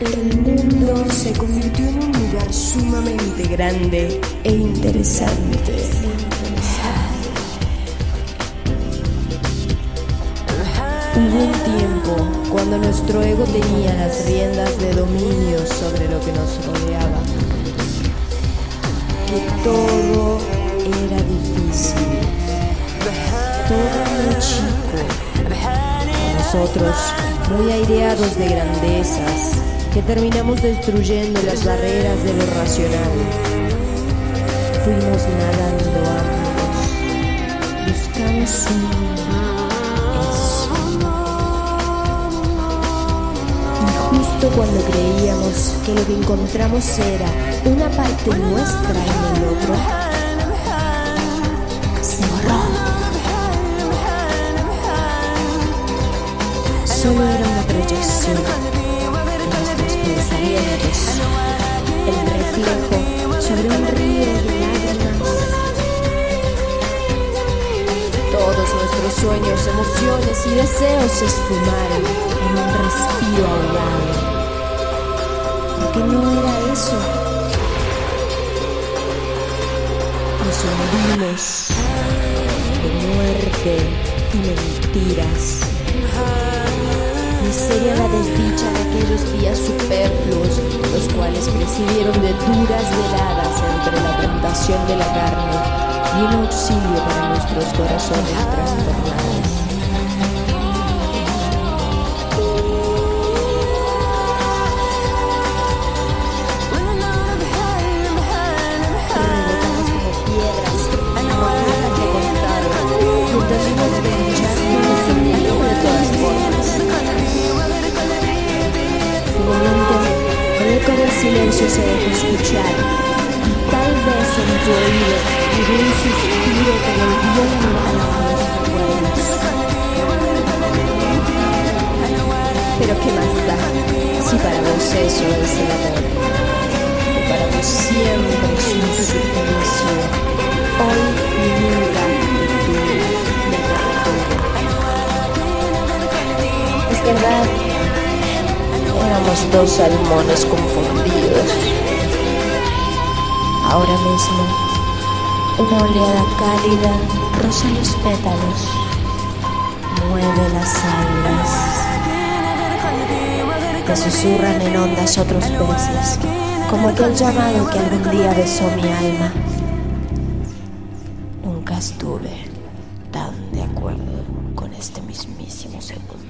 El mundo se convirtió en un lugar sumamente grande e interesante. Hubo un tiempo cuando nuestro ego tenía las riendas de dominio sobre lo que nos rodeaba. Que todo era difícil. Todo muy chico. Nosotros, muy aireados de grandezas, que terminamos destruyendo las barreras de lo racional. Fuimos nadando ambos. Buscamos un. Y justo cuando creíamos que lo que encontramos era una parte nuestra en el otro, se borró. Solo sueños, emociones y deseos se esfumaron en un respiro ahogado. Porque no era eso. Nos hundimos de muerte y mentiras. Miseria la desdicha de aquellos días superfluos, presidieron de duras veladas entre la tentación de la carne y un auxilio para nuestros corazones trastornados. Eco del silencio se dejó escuchar. Tal vez en tu oído llegó un suspiro que volvió la mirada a los recuerdos. Pero qué más da si para vos eso es el amor, que para vos siempre es un suplicio, hoy y nunca Es verdad, éramos dos salmones confundidos. Ahora mismo, una oleada cálida roza los pétalos, mueve las alas. Te susurran en ondas otros peces, como aquel llamado que algún día besó mi alma. Nunca estuve tan de acuerdo con este mismísimo segundo.